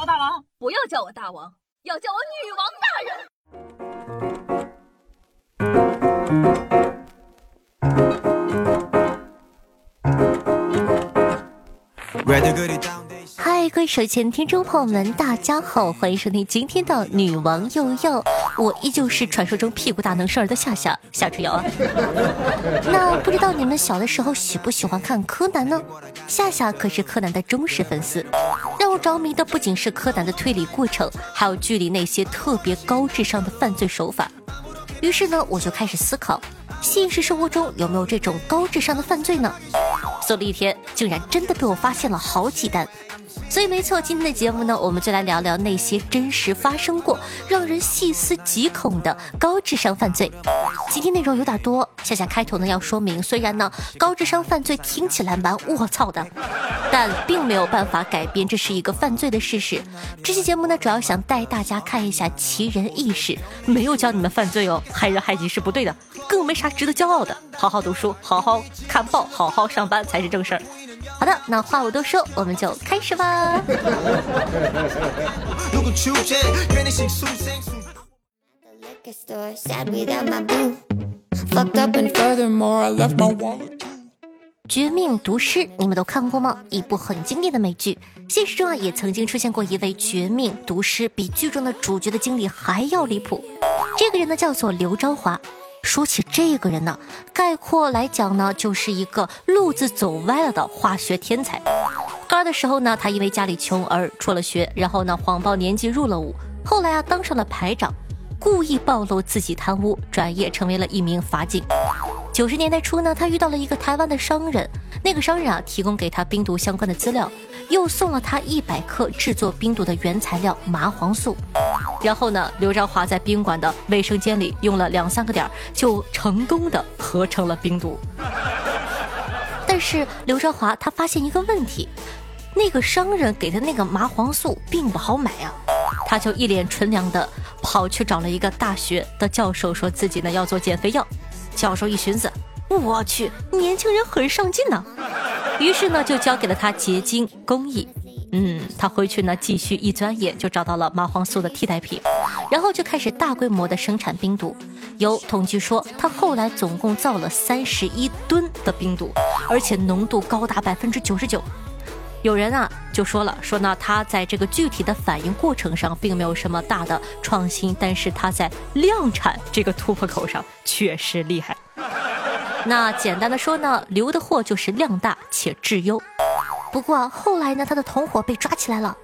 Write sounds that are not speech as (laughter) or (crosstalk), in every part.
我大王，不要叫我大王，要叫我女王大人。嗨，各位手前听众朋友们，大家好，欢迎收听今天的女王又要，我依旧是传说中屁股大能生儿的夏夏夏春瑶啊。(laughs) 那不知道你们小的时候喜不喜欢看柯南呢？夏夏可是柯南的忠实粉丝，让我着迷的不仅是柯南的推理过程，还有剧里那些特别高智商的犯罪手法。于是呢，我就开始思考，现实生活中有没有这种高智商的犯罪呢？搜了一天，竟然真的被我发现了好几单。所以没错，今天的节目呢，我们就来聊聊那些真实发生过、让人细思极恐的高智商犯罪。今天内容有点多，夏夏开头呢要说明，虽然呢高智商犯罪听起来蛮卧槽的，但并没有办法改变这是一个犯罪的事实。这期节目呢，主要想带大家看一下奇人异事，没有教你们犯罪哦，害人害己是不对的，更没啥值得骄傲的。好好读书，好好看报，好好上班才是正事儿。好的，那话不多说，我们就开始吧。绝命毒师，你们都看过吗？一部很经典的美剧。现实中啊，也曾经出现过一位绝命毒师，比剧中的主角的经历还要离谱。这个人呢，叫做刘昭华。说起这个人呢，概括来讲呢，就是一个路子走歪了的化学天才。高二的时候呢，他因为家里穷而辍了学，然后呢谎报年纪入了伍，后来啊当上了排长，故意暴露自己贪污，转业成为了一名法警。九十年代初呢，他遇到了一个台湾的商人，那个商人啊提供给他冰毒相关的资料，又送了他一百克制作冰毒的原材料麻黄素。然后呢，刘昭华在宾馆的卫生间里用了两三个点，就成功的合成了冰毒。但是刘昭华他发现一个问题，那个商人给的那个麻黄素并不好买啊，他就一脸纯良的跑去找了一个大学的教授，说自己呢要做减肥药。教授一寻思，我去，年轻人很上进呢，于是呢就交给了他结晶工艺。嗯，他回去呢，继续一钻研就找到了麻黄素的替代品，然后就开始大规模的生产冰毒。有统计说，他后来总共造了三十一吨的冰毒，而且浓度高达百分之九十九。有人啊就说了，说呢他在这个具体的反应过程上并没有什么大的创新，但是他在量产这个突破口上确实厉害。那简单的说呢，留的货就是量大且质优。不过后来呢，他的同伙被抓起来了，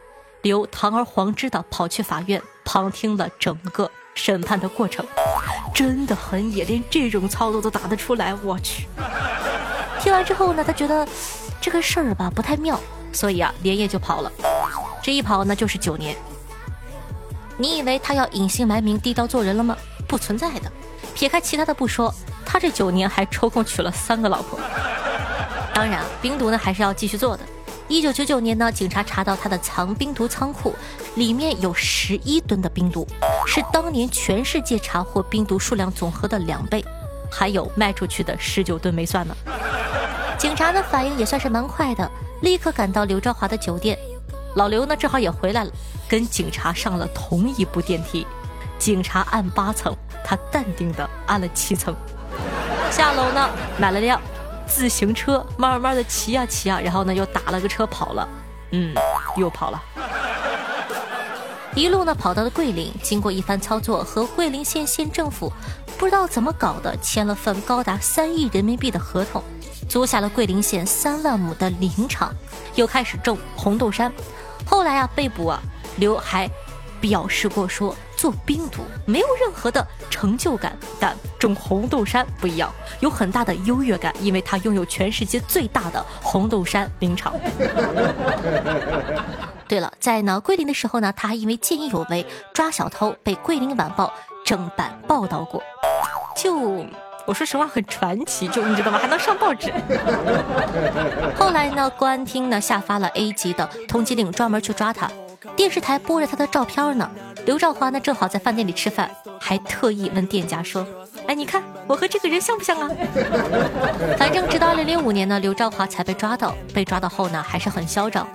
刘堂而皇之的跑去法院旁听了整个审判的过程，真的很野，连这种操作都打得出来，我去！听完之后呢，他觉得这个事儿吧不太妙，所以啊连夜就跑了，这一跑呢就是九年。你以为他要隐姓埋名低调做人了吗？不存在的。撇开其他的不说，他这九年还抽空娶了三个老婆。当然，冰毒呢还是要继续做的。一九九九年呢，警察查到他的藏冰毒仓库里面有十一吨的冰毒，是当年全世界查获冰毒数量总和的两倍，还有卖出去的十九吨没算呢。警察的反应也算是蛮快的，立刻赶到刘兆华的酒店。老刘呢正好也回来了，跟警察上了同一部电梯。警察按八层，他淡定的按了七层。下楼呢，买了辆。自行车慢慢的骑呀骑呀，然后呢又打了个车跑了，嗯，又跑了，一路呢跑到了桂林，经过一番操作，和桂林县县政府不知道怎么搞的签了份高达三亿人民币的合同，租下了桂林县三万亩的林场，又开始种红豆杉。后来啊被捕啊，刘还表示过说。做冰毒没有任何的成就感，但种红豆杉不一样，有很大的优越感，因为它拥有全世界最大的红豆杉林场。(laughs) 对了，在呢桂林的时候呢，他还因为见义勇为抓小偷被《桂林晚报》正版报道过。就我说实话很传奇，就你知道吗？还能上报纸。(laughs) 后来呢，公安厅呢下发了 A 级的通缉令，专门去抓他。电视台播着他的照片呢。刘兆华呢，正好在饭店里吃饭，还特意问店家说：“哎，你看我和这个人像不像啊？” (laughs) 反正直到二零零五年呢，刘兆华才被抓到。被抓到后呢，还是很嚣张。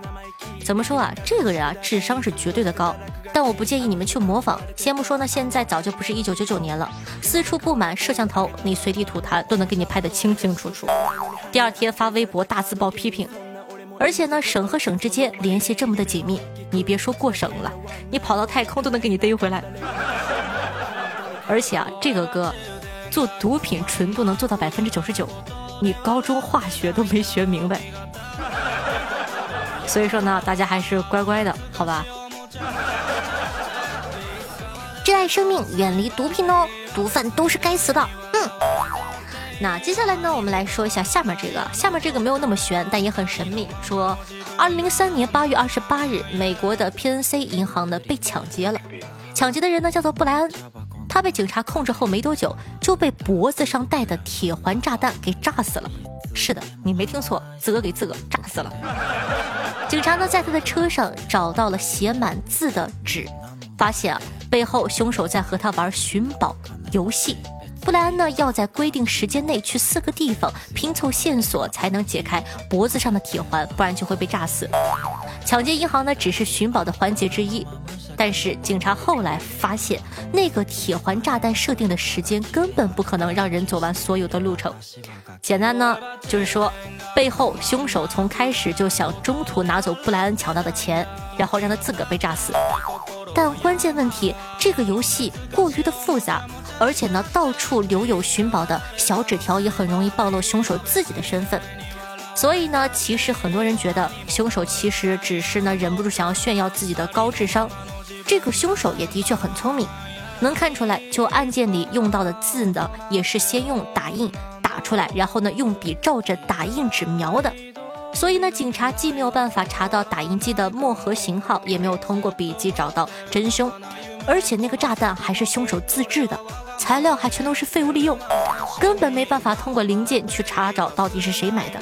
怎么说啊？这个人啊，智商是绝对的高，但我不建议你们去模仿。先不说呢，现在早就不是一九九九年了，四处布满摄像头，你随地吐痰都能给你拍得清清楚楚。第二天发微博大字报批评，而且呢，省和省之间联系这么的紧密，你别说过省了，你跑到太空都能给你逮回来。而且啊，这个歌做毒品纯度能做到百分之九十九，你高中化学都没学明白。所以说呢，大家还是乖乖的，好吧？珍爱生命，远离毒品哦！毒贩都是该死的。那接下来呢，我们来说一下下面这个，下面这个没有那么悬，但也很神秘。说，二零零三年八月二十八日，美国的 PNC 银行呢被抢劫了，抢劫的人呢叫做布莱恩，他被警察控制后没多久，就被脖子上戴的铁环炸弹给炸死了。是的，你没听错，自个给自个炸死了。(laughs) 警察呢，在他的车上找到了写满字的纸，发现，背后凶手在和他玩寻宝游戏。布莱恩呢，要在规定时间内去四个地方拼凑线索，才能解开脖子上的铁环，不然就会被炸死。抢劫银行呢，只是寻宝的环节之一。但是警察后来发现，那个铁环炸弹设定的时间根本不可能让人走完所有的路程。简单呢，就是说，背后凶手从开始就想中途拿走布莱恩抢到的钱，然后让他自个儿被炸死。但关键问题，这个游戏过于的复杂，而且呢，到处留有寻宝的小纸条，也很容易暴露凶手自己的身份。所以呢，其实很多人觉得凶手其实只是呢忍不住想要炫耀自己的高智商。这个凶手也的确很聪明，能看出来，就案件里用到的字呢，也是先用打印打出来，然后呢用笔照着打印纸描的。所以呢，警察既没有办法查到打印机的墨盒型号，也没有通过笔迹找到真凶，而且那个炸弹还是凶手自制的，材料还全都是废物利用，根本没办法通过零件去查找到底是谁买的。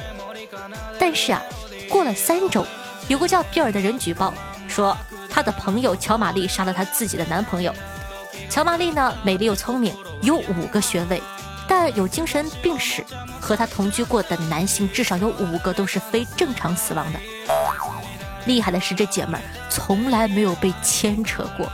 但是啊，过了三周，有个叫比尔的人举报说。他的朋友乔玛丽杀了他自己的男朋友。乔玛丽呢，美丽又聪明，有五个学位，但有精神病史。和她同居过的男性至少有五个都是非正常死亡的。厉害的是，这姐们儿从来没有被牵扯过。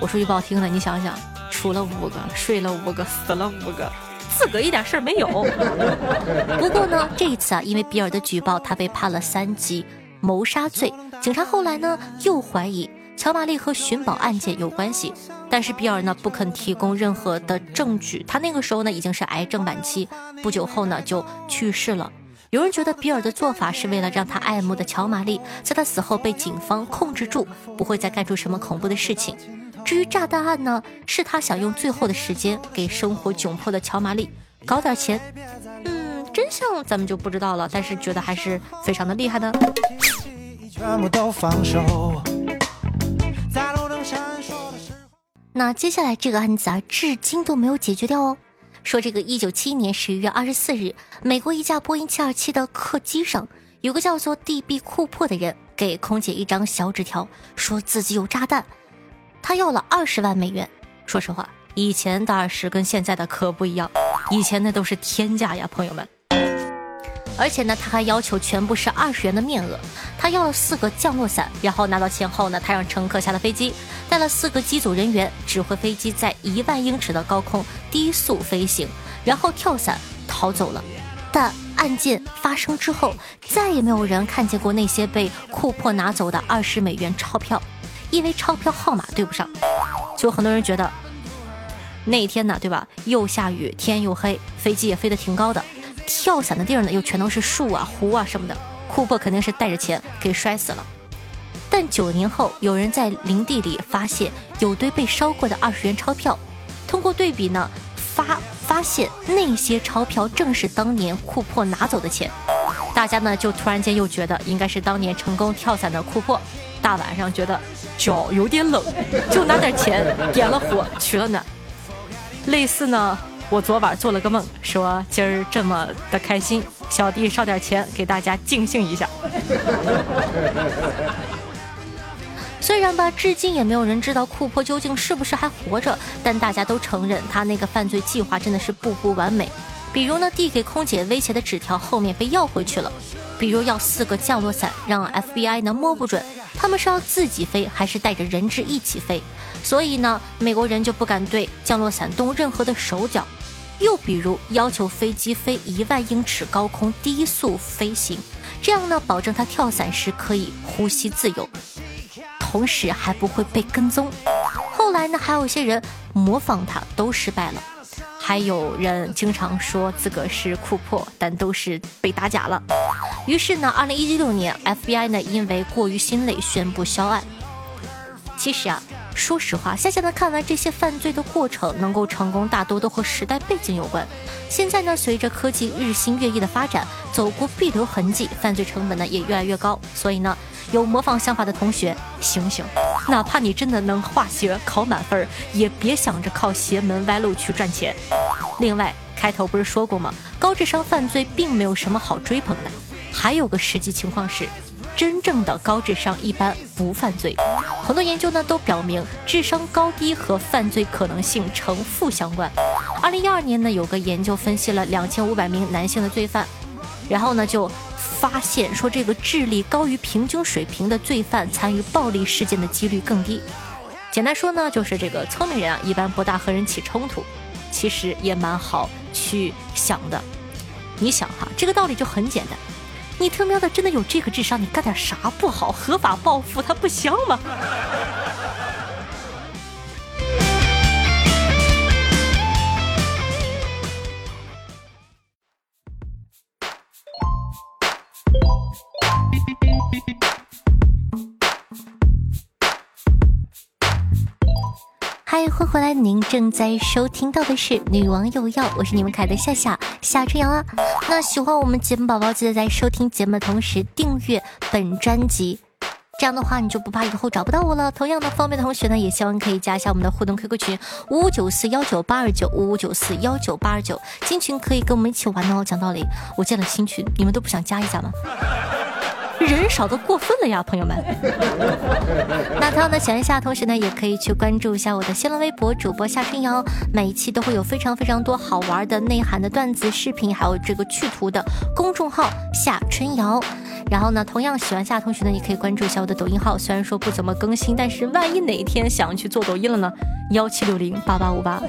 我说句不好听的，你想想，出了五个，睡了五个，死了五个，自个一点事儿没有。(laughs) 不过呢，这一次啊，因为比尔的举报，他被判了三级。谋杀罪，警察后来呢又怀疑乔玛丽和寻宝案件有关系，但是比尔呢不肯提供任何的证据。他那个时候呢已经是癌症晚期，不久后呢就去世了。有人觉得比尔的做法是为了让他爱慕的乔玛丽在他死后被警方控制住，不会再干出什么恐怖的事情。至于炸弹案呢，是他想用最后的时间给生活窘迫的乔玛丽搞点钱。嗯，真相咱们就不知道了，但是觉得还是非常的厉害的。那接下来这个案子啊，至今都没有解决掉哦。说这个一九七一年十一月二十四日，美国一架波音七二七的客机上，有个叫做 D.B. 库珀的人给空姐一张小纸条，说自己有炸弹，他要了二十万美元。说实话，以前的二十跟现在的可不一样，以前那都是天价呀，朋友们。而且呢，他还要求全部是二十元的面额。他要了四个降落伞，然后拿到钱后呢，他让乘客下了飞机，带了四个机组人员，指挥飞机在一万英尺的高空低速飞行，然后跳伞逃走了。但案件发生之后，再也没有人看见过那些被库珀拿走的二十美元钞票，因为钞票号码对不上。就很多人觉得，那天呢，对吧？又下雨，天又黑，飞机也飞得挺高的。跳伞的地儿呢，又全都是树啊、湖啊什么的。库珀肯定是带着钱给摔死了。但九年后，有人在林地里发现有堆被烧过的二十元钞票。通过对比呢，发发现那些钞票正是当年库珀拿走的钱。大家呢就突然间又觉得应该是当年成功跳伞的库珀。大晚上觉得脚有点冷，就拿点钱点了火取了暖。类似呢。我昨晚做了个梦，说今儿这么的开心，小弟烧点钱给大家尽兴一下。(laughs) 虽然吧，至今也没有人知道库珀究竟是不是还活着，但大家都承认他那个犯罪计划真的是步步完美。比如呢，递给空姐威胁的纸条后面被要回去了，比如要四个降落伞，让 FBI 呢摸不准他们是要自己飞还是带着人质一起飞，所以呢，美国人就不敢对降落伞动任何的手脚。又比如要求飞机飞一万英尺高空低速飞行，这样呢，保证它跳伞时可以呼吸自由，同时还不会被跟踪。后来呢，还有一些人模仿他，都失败了。还有人经常说自个是库珀，但都是被打假了。于是呢，二零一六年，FBI 呢因为过于心累，宣布销案。其实啊。说实话，夏夏呢看完这些犯罪的过程，能够成功，大多都和时代背景有关。现在呢，随着科技日新月异的发展，走过必留痕迹，犯罪成本呢也越来越高。所以呢，有模仿想法的同学，醒醒！哪怕你真的能化学考满分，也别想着靠邪门歪路去赚钱。另外，开头不是说过吗？高智商犯罪并没有什么好追捧的。还有个实际情况是。真正的高智商一般不犯罪，很多研究呢都表明智商高低和犯罪可能性呈负相关。二零一二年呢有个研究分析了两千五百名男性的罪犯，然后呢就发现说这个智力高于平均水平的罪犯参与暴力事件的几率更低。简单说呢就是这个聪明人啊一般不大和人起冲突，其实也蛮好去想的。你想哈这个道理就很简单。你他喵的真的有这个智商，你干点啥不好？合法暴富，他不香吗？欢迎回来！您正在收听到的是《女王有药》，我是你们可爱的夏夏夏春阳啊。那喜欢我们节目宝宝，记得在收听节目的同时订阅本专辑，这样的话你就不怕以后找不到我了。同样的，方便的同学呢，也希望可以加一下我们的互动 QQ 群五五九四幺九八二九五五九四幺九八二九，进群可以跟我们一起玩哦。讲道理，我建了新群，你们都不想加一下吗？人少的过分了呀，朋友们。那同样的喜欢夏同学呢，也可以去关注一下我的新浪微博主播夏春瑶，每一期都会有非常非常多好玩的内涵的段子视频，还有这个趣图的公众号夏春瑶。然后呢，同样喜欢夏同学呢，也可以关注一下我的抖音号，虽然说不怎么更新，但是万一哪一天想去做抖音了呢？幺七六零八八五八。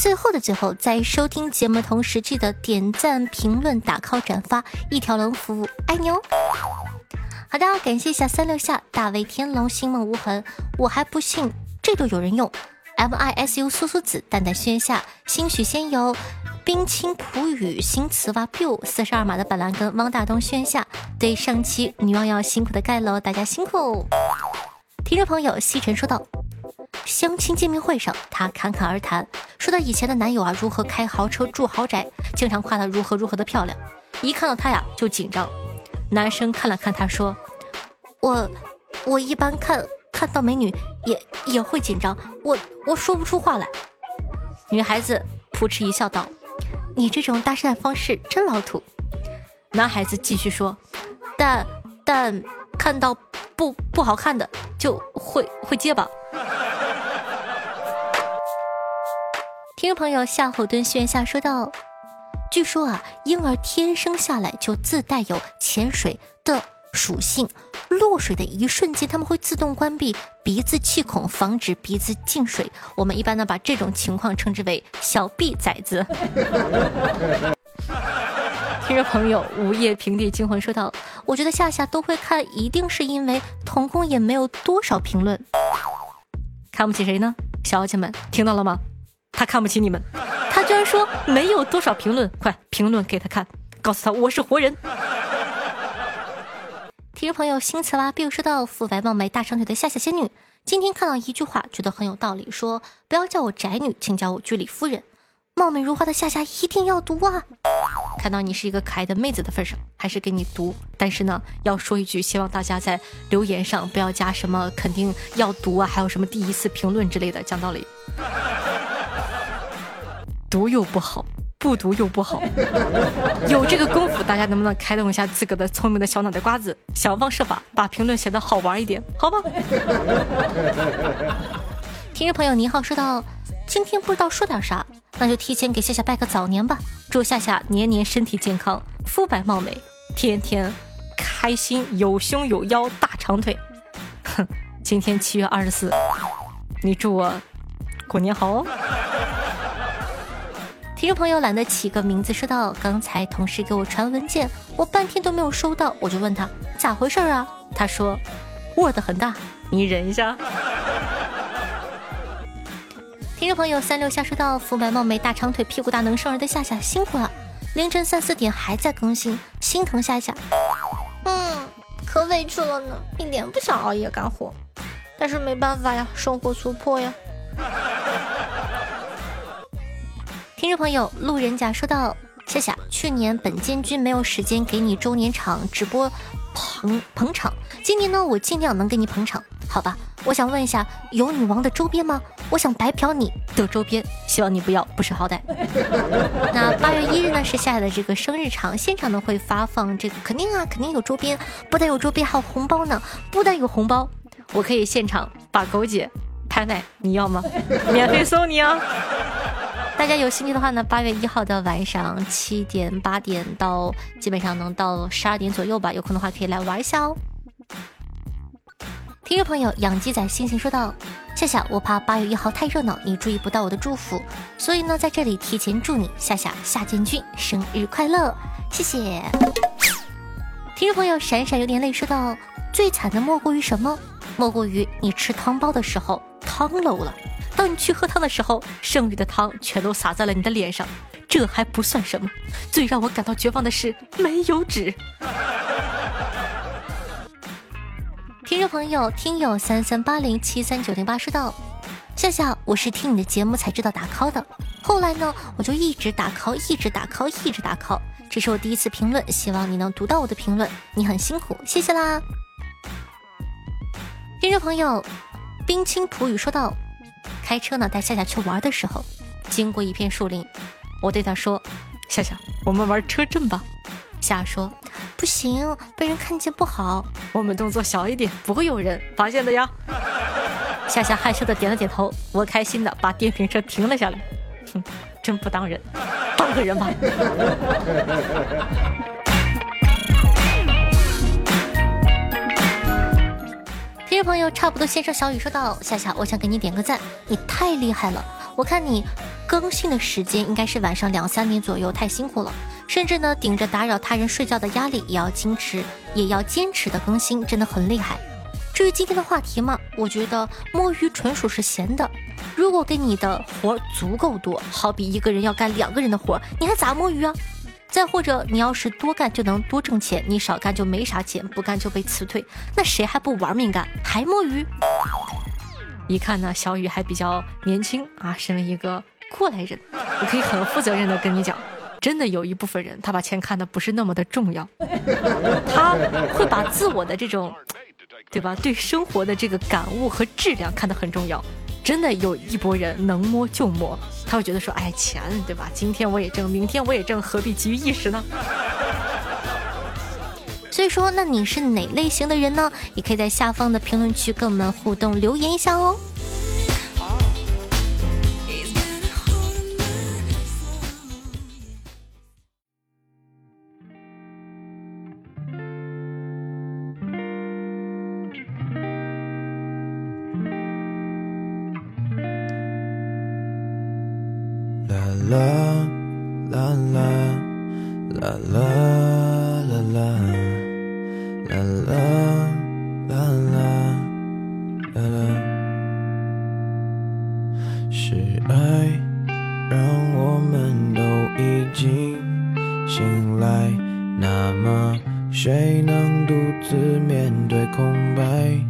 最后的最后，在收听节目的同时，记得点赞、评论、打 call、转发，一条龙服务，爱你哦！好的，感谢一下三六下、大卫天龙、星梦无痕，我还不信这都有人用。M I S U 苏苏子、蛋蛋轩下、兴许仙游、冰清普雨、新词哇 biu、四十二码的板蓝根、汪大东、轩下，对上期女王要辛苦的盖楼，大家辛苦。听众朋友，西晨说道。相亲见面会上，他侃侃而谈，说他以前的男友啊如何开豪车住豪宅，经常夸她如何如何的漂亮。一看到她呀就紧张。男生看了看他说：“我我一般看看到美女也也会紧张，我我说不出话来。”女孩子扑哧一笑道：“你这种搭讪方式真老土。”男孩子继续说：“但但看到不不好看的就会会结巴。”听众朋友夏侯惇炫下说道：“据说啊，婴儿天生下来就自带有潜水的属性，落水的一瞬间，他们会自动关闭鼻子气孔，防止鼻子进水。我们一般呢，把这种情况称之为‘小 B 崽子’。(laughs) ”听众朋友午夜平地惊魂说道：“我觉得夏夏都会看，一定是因为童工也没有多少评论，看不起谁呢？小姐们听到了吗？”他看不起你们，他居然说没有多少评论，快评论给他看，告诉他我是活人。听众朋友新词啦，比如说到肤白貌美大长腿的夏夏仙女，今天看到一句话，觉得很有道理，说不要叫我宅女，请叫我居里夫人。貌美如花的夏夏一定要读啊！看到你是一个可爱的妹子的份上，还是给你读。但是呢，要说一句，希望大家在留言上不要加什么肯定要读啊，还有什么第一次评论之类的，讲道理。读又不好，不读又不好，有这个功夫，大家能不能开动一下自个的聪明的小脑袋瓜子，想方设法把评论写的好玩一点，好吧？(laughs) 听众朋友，您好，说到今天不知道说点啥，那就提前给夏夏拜个早年吧，祝夏夏年年身体健康，肤白貌美，天天开心，有胸有腰大长腿。哼，(laughs) 今天七月二十四，你祝我过年好哦。听众朋友懒得起个名字，说到刚才同事给我传文件，我半天都没有收到，我就问他咋回事啊？他说 Word 很大，你忍一下。听众朋友三六下说到肤白貌美、大长腿、屁股大能生儿的夏夏辛苦了，凌晨三四点还在更新，心疼夏夏。嗯，可委屈了呢，一点不想熬夜干活，但是没办法呀，生活所迫呀。听众朋友路人甲说道：“夏夏，去年本监军没有时间给你周年场直播捧捧场，今年呢我尽量能给你捧场，好吧？我想问一下，有女王的周边吗？我想白嫖你的周边，希望你不要不识好歹。(laughs) 那八月一日呢是夏夏的这个生日场，现场呢会发放这个，肯定啊肯定有周边，不但有周边还有红包呢，不但有红包，我可以现场把狗姐拍卖，你要吗？免费送你啊！”大家有兴趣的话呢，八月一号的晚上七点八点到，基本上能到十二点左右吧。有空的话可以来玩一下哦。听众朋友，养鸡仔星星说道：“夏夏，我怕八月一号太热闹，你注意不到我的祝福，所以呢，在这里提前祝你夏夏夏建军生日快乐，谢谢。”听众朋友，闪闪有点累说道：“最惨的莫过于什么？莫过于你吃汤包的时候汤漏了。”当你去喝汤的时候，剩余的汤全都洒在了你的脸上，这还不算什么，最让我感到绝望的是没有纸。听众朋友，听友三三八零七三九零八说道：“夏夏，我是听你的节目才知道打 call 的，后来呢，我就一直打 call，一直打 call，一直打 call。这是我第一次评论，希望你能读到我的评论，你很辛苦，谢谢啦。”听众朋友，冰清普语说道。开车呢，带夏夏去玩的时候，经过一片树林，我对他说：“夏夏，我们玩车震吧。”夏夏说：“不行，被人看见不好。我们动作小一点，不会有人发现的呀。(laughs) ”夏夏害羞的点了点头，我开心的把电瓶车停了下来。哼，真不当人，当个人吧。朋友，差不多先生小雨说道：“夏夏，我想给你点个赞，你太厉害了！我看你更新的时间应该是晚上两三点左右，太辛苦了，甚至呢顶着打扰他人睡觉的压力，也要坚持，也要坚持的更新，真的很厉害。至于今天的话题嘛，我觉得摸鱼纯属是闲的。如果给你的活足够多，好比一个人要干两个人的活，你还咋摸鱼啊？”再或者，你要是多干就能多挣钱，你少干就没啥钱，不干就被辞退，那谁还不玩命干，还摸鱼？一看呢，小雨还比较年轻啊，身为一个过来人，我可以很负责任的跟你讲，真的有一部分人，他把钱看的不是那么的重要，他会把自我的这种，对吧？对生活的这个感悟和质量看得很重要。真的有一波人能摸就摸，他会觉得说，哎，钱对吧？今天我也挣，明天我也挣，何必急于一时呢？(laughs) 所以说，那你是哪类型的人呢？你可以在下方的评论区跟我们互动留言一下哦。是爱让我们都已经醒来，那么谁能独自面对空白？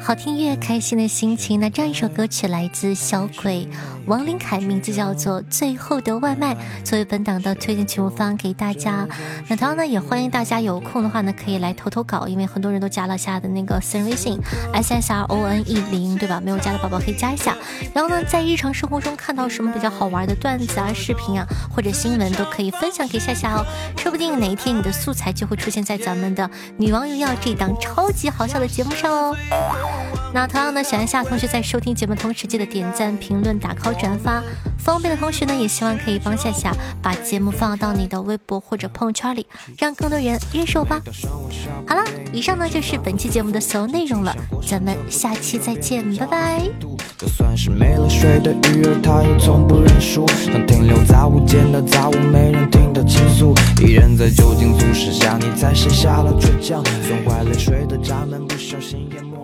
好听乐，开心的心情。那这样一首歌曲来自小鬼王林凯，名字叫做《最后的外卖》，作为本档的推荐曲目发给大家。那同样呢，也欢迎大家有空的话呢，可以来投投稿，因为很多人都加了下的那个私人微信 s s r o n e 零，对吧？没有加的宝宝可以加一下。然后呢，在日常生活中看到什么比较好玩的段子啊、视频啊或者新闻，都可以分享给夏夏哦。说不定哪一天你的素材就会出现在咱们的《女王荣耀》这档超级好笑的节目上哦。那同样呢，喜欢夏同学在收听节目同时记得点赞、评论、打 call、转发。方便的同学呢，也希望可以帮夏夏把节目放到你的微博或者朋友圈里，让更多人认识我吧。好了，以上呢就是本期节目的所有内容了，咱们下期再见，拜拜。就算是没了水的鱼儿，它也从不认输，像停留在无间的杂物，没人听的倾诉。一人在酒精促使下，你才卸下了倔强，损坏泪水的闸门，不小心淹没。